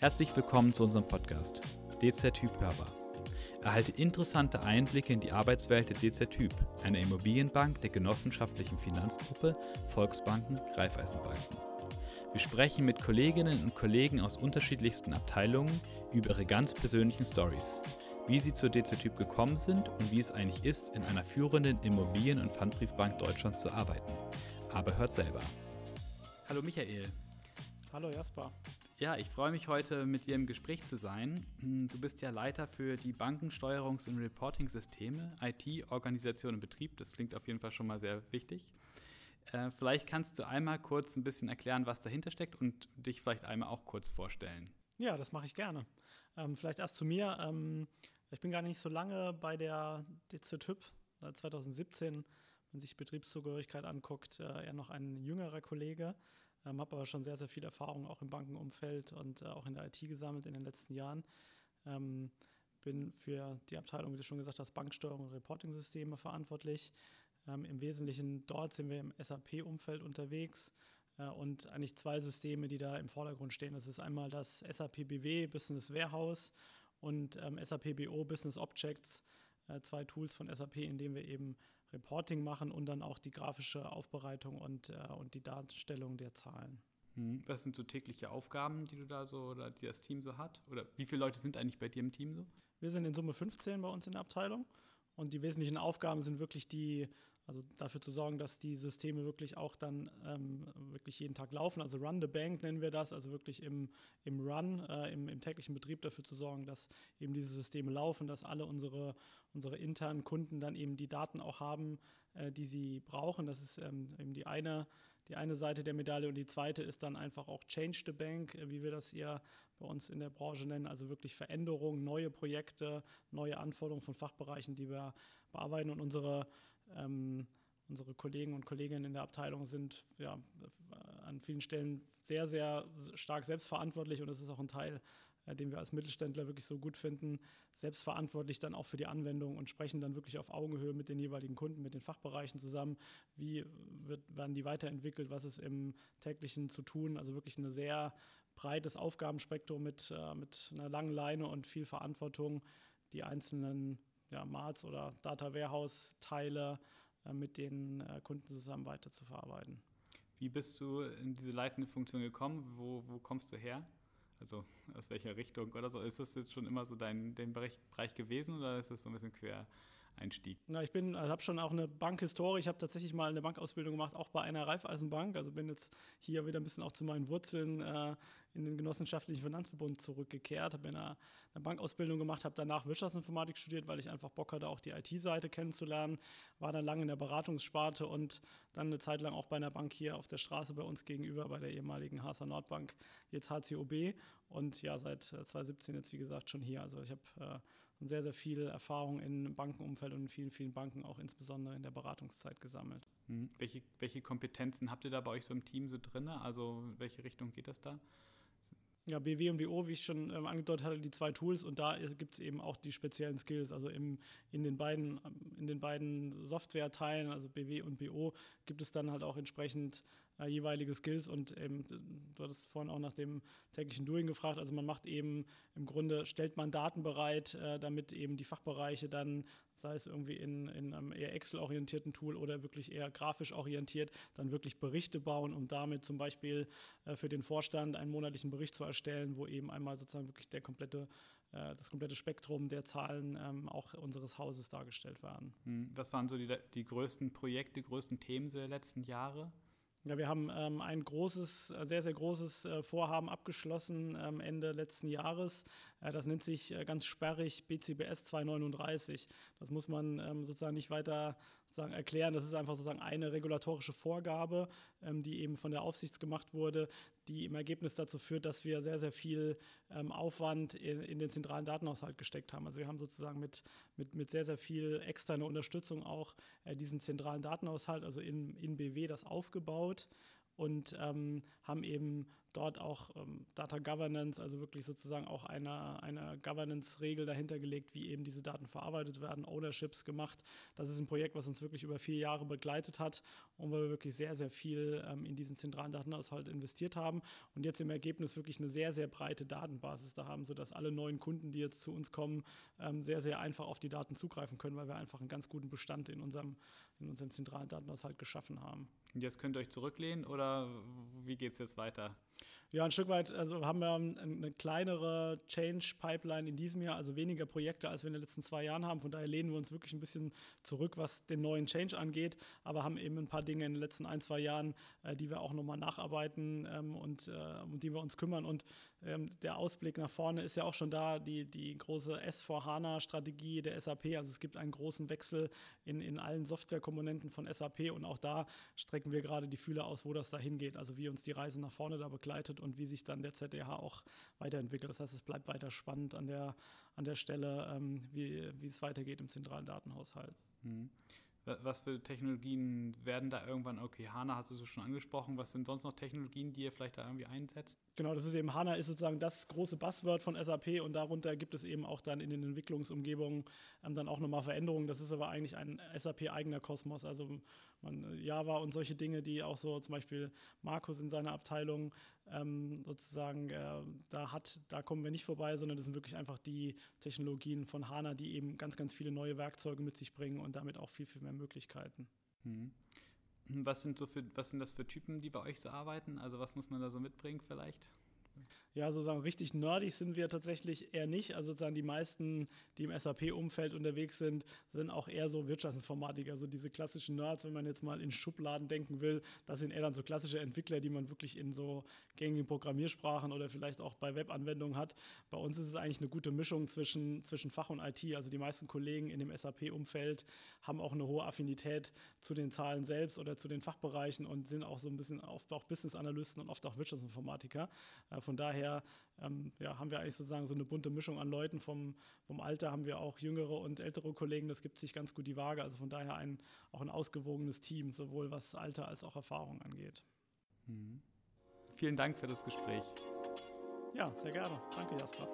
Herzlich willkommen zu unserem Podcast DZ Typ hörbar. Erhalte interessante Einblicke in die Arbeitswelt der DZ Typ, einer Immobilienbank der genossenschaftlichen Finanzgruppe Volksbanken Raiffeisenbanken. Wir sprechen mit Kolleginnen und Kollegen aus unterschiedlichsten Abteilungen über ihre ganz persönlichen Stories, wie sie zur DZ Typ gekommen sind und wie es eigentlich ist, in einer führenden Immobilien- und Pfandbriefbank Deutschlands zu arbeiten. Aber hört selber. Hallo Michael. Hallo Jasper. Ja, ich freue mich heute mit dir im Gespräch zu sein. Du bist ja Leiter für die Bankensteuerungs- und Reporting-Systeme, IT, Organisation und Betrieb. Das klingt auf jeden Fall schon mal sehr wichtig. Äh, vielleicht kannst du einmal kurz ein bisschen erklären, was dahinter steckt und dich vielleicht einmal auch kurz vorstellen. Ja, das mache ich gerne. Ähm, vielleicht erst zu mir. Ähm, ich bin gar nicht so lange bei der DZ-Typ, seit 2017, wenn sich Betriebszugehörigkeit anguckt, äh, eher noch ein jüngerer Kollege. Ähm, habe aber schon sehr, sehr viel Erfahrung auch im Bankenumfeld und äh, auch in der IT gesammelt in den letzten Jahren. Ähm, bin für die Abteilung, wie du schon gesagt hast, Banksteuerung und Reporting-Systeme verantwortlich. Ähm, Im Wesentlichen dort sind wir im SAP-Umfeld unterwegs äh, und eigentlich zwei Systeme, die da im Vordergrund stehen. Das ist einmal das SAP BW Business Warehouse und ähm, SAP BO Business Objects, äh, zwei Tools von SAP, in denen wir eben Reporting machen und dann auch die grafische Aufbereitung und, äh, und die Darstellung der Zahlen. Mhm. Was sind so tägliche Aufgaben, die du da so oder die das Team so hat? Oder wie viele Leute sind eigentlich bei dir im Team so? Wir sind in Summe 15 bei uns in der Abteilung und die wesentlichen Aufgaben sind wirklich die also dafür zu sorgen, dass die Systeme wirklich auch dann ähm, wirklich jeden Tag laufen. Also Run the Bank nennen wir das, also wirklich im, im Run, äh, im, im, täglichen Betrieb dafür zu sorgen, dass eben diese Systeme laufen, dass alle unsere, unsere internen Kunden dann eben die Daten auch haben, äh, die sie brauchen. Das ist ähm, eben die eine, die eine Seite der Medaille und die zweite ist dann einfach auch Change the Bank, äh, wie wir das hier bei uns in der Branche nennen, also wirklich Veränderungen, neue Projekte, neue Anforderungen von Fachbereichen, die wir bearbeiten und unsere ähm, unsere Kollegen und Kolleginnen in der Abteilung sind ja, an vielen Stellen sehr, sehr stark selbstverantwortlich und das ist auch ein Teil, äh, den wir als Mittelständler wirklich so gut finden, selbstverantwortlich dann auch für die Anwendung und sprechen dann wirklich auf Augenhöhe mit den jeweiligen Kunden, mit den Fachbereichen zusammen. Wie wird, werden die weiterentwickelt? Was ist im täglichen zu tun? Also wirklich ein sehr breites Aufgabenspektrum mit, äh, mit einer langen Leine und viel Verantwortung, die einzelnen ja, Marts oder Data Warehouse Teile äh, mit den äh, Kunden zusammen weiter zu verarbeiten. Wie bist du in diese leitende Funktion gekommen? Wo, wo kommst du her? Also aus welcher Richtung oder so? Ist das jetzt schon immer so dein, dein Bereich, Bereich gewesen oder ist das so ein bisschen quer Einstieg? Na, ich bin, also habe schon auch eine Bankhistorie. Ich habe tatsächlich mal eine Bankausbildung gemacht, auch bei einer Raiffeisenbank. Also bin jetzt hier wieder ein bisschen auch zu meinen Wurzeln äh, in den genossenschaftlichen Finanzverbund zurückgekehrt. Habe eine, eine Bankausbildung gemacht, habe danach Wirtschaftsinformatik studiert, weil ich einfach Bock hatte, auch die IT-Seite kennenzulernen. War dann lange in der Beratungssparte und dann eine Zeit lang auch bei einer Bank hier auf der Straße bei uns gegenüber, bei der ehemaligen HSA Nordbank, jetzt HCOB. Und ja, seit 2017 äh, jetzt, wie gesagt, schon hier. Also ich habe äh, und sehr, sehr viel Erfahrung im Bankenumfeld und in vielen, vielen Banken, auch insbesondere in der Beratungszeit gesammelt. Mhm. Welche, welche Kompetenzen habt ihr da bei euch so im Team so drin? Also in welche Richtung geht das da? Ja, BW und BO, wie ich schon ähm, angedeutet hatte, die zwei Tools und da gibt es eben auch die speziellen Skills. Also im, in den beiden, in den beiden Software-Teilen, also BW und BO, gibt es dann halt auch entsprechend äh, jeweilige Skills und eben, du hattest vorhin auch nach dem täglichen Doing gefragt, also man macht eben im Grunde, stellt man Daten bereit, äh, damit eben die Fachbereiche dann, sei es irgendwie in, in einem eher Excel-orientierten Tool oder wirklich eher grafisch orientiert, dann wirklich Berichte bauen, um damit zum Beispiel äh, für den Vorstand einen monatlichen Bericht zu erstellen, wo eben einmal sozusagen wirklich der komplette äh, das komplette Spektrum der Zahlen ähm, auch unseres Hauses dargestellt werden. Hm, was waren so die, die größten Projekte, die größten Themen der letzten Jahre? Ja, wir haben ähm, ein großes, äh, sehr, sehr großes äh, Vorhaben abgeschlossen ähm, Ende letzten Jahres. Äh, das nennt sich äh, ganz sperrig BCBS 239. Das muss man ähm, sozusagen nicht weiter sozusagen erklären. Das ist einfach sozusagen eine regulatorische Vorgabe, ähm, die eben von der Aufsicht gemacht wurde, die im Ergebnis dazu führt, dass wir sehr, sehr viel ähm, Aufwand in, in, den zentralen Datenhaushalt gesteckt haben. Also wir haben sozusagen mit, mit, mit sehr, sehr viel externer Unterstützung auch äh, diesen zentralen Datenhaushalt, also in, in BW, das aufgebaut und ähm, haben eben dort auch ähm, Data Governance, also wirklich sozusagen auch eine, eine Governance-Regel dahinter gelegt, wie eben diese Daten verarbeitet werden, Ownerships gemacht. Das ist ein Projekt, was uns wirklich über vier Jahre begleitet hat und wo wir wirklich sehr, sehr viel ähm, in diesen zentralen Datenhaushalt investiert haben und jetzt im Ergebnis wirklich eine sehr, sehr breite Datenbasis da haben, sodass alle neuen Kunden, die jetzt zu uns kommen, ähm, sehr, sehr einfach auf die Daten zugreifen können, weil wir einfach einen ganz guten Bestand in unserem, in unserem zentralen Datenhaushalt geschaffen haben. Und jetzt könnt ihr euch zurücklehnen oder wie geht es jetzt weiter? Ja, ein Stück weit also haben wir eine kleinere Change-Pipeline in diesem Jahr, also weniger Projekte, als wir in den letzten zwei Jahren haben. Von daher lehnen wir uns wirklich ein bisschen zurück, was den neuen Change angeht, aber haben eben ein paar Dinge in den letzten ein, zwei Jahren, äh, die wir auch nochmal nacharbeiten ähm, und äh, um die wir uns kümmern. Und ähm, der Ausblick nach vorne ist ja auch schon da, die, die große S4HANA-Strategie der SAP. Also es gibt einen großen Wechsel in, in allen Softwarekomponenten von SAP und auch da strecken wir gerade die Fühler aus, wo das da hingeht. Also wie uns die Reise nach vorne da begleitet und wie sich dann der ZDH auch weiterentwickelt. Das heißt, es bleibt weiter spannend an der, an der Stelle, ähm, wie, wie es weitergeht im zentralen Datenhaushalt. Mhm. Was für Technologien werden da irgendwann, okay, HANA hast du schon angesprochen, was sind sonst noch Technologien, die ihr vielleicht da irgendwie einsetzt? Genau, das ist eben HANA ist sozusagen das große Buzzword von SAP und darunter gibt es eben auch dann in den Entwicklungsumgebungen ähm, dann auch nochmal Veränderungen. Das ist aber eigentlich ein SAP-eigener Kosmos, also man, Java und solche Dinge, die auch so zum Beispiel Markus in seiner Abteilung ähm, sozusagen äh, da hat, da kommen wir nicht vorbei, sondern das sind wirklich einfach die Technologien von HANA, die eben ganz, ganz viele neue Werkzeuge mit sich bringen und damit auch viel, viel mehr Möglichkeiten. Mhm. Was sind, so für, was sind das für Typen, die bei euch so arbeiten? Also was muss man da so mitbringen vielleicht? Ja, sozusagen richtig nerdig sind wir tatsächlich eher nicht. Also sozusagen die meisten, die im SAP-Umfeld unterwegs sind, sind auch eher so Wirtschaftsinformatiker. Also diese klassischen Nerds, wenn man jetzt mal in Schubladen denken will, das sind eher dann so klassische Entwickler, die man wirklich in so gängigen Programmiersprachen oder vielleicht auch bei Webanwendungen hat. Bei uns ist es eigentlich eine gute Mischung zwischen, zwischen Fach und IT. Also die meisten Kollegen in dem SAP-Umfeld haben auch eine hohe Affinität zu den Zahlen selbst oder zu den Fachbereichen und sind auch so ein bisschen oft auch Business-Analysten und oft auch Wirtschaftsinformatiker. Äh, von daher ähm, ja, haben wir eigentlich sozusagen so eine bunte Mischung an Leuten. Vom, vom Alter haben wir auch jüngere und ältere Kollegen. Das gibt sich ganz gut die Waage. Also von daher ein, auch ein ausgewogenes Team, sowohl was Alter als auch Erfahrung angeht. Mhm. Vielen Dank für das Gespräch. Ja, sehr gerne. Danke, Jasper.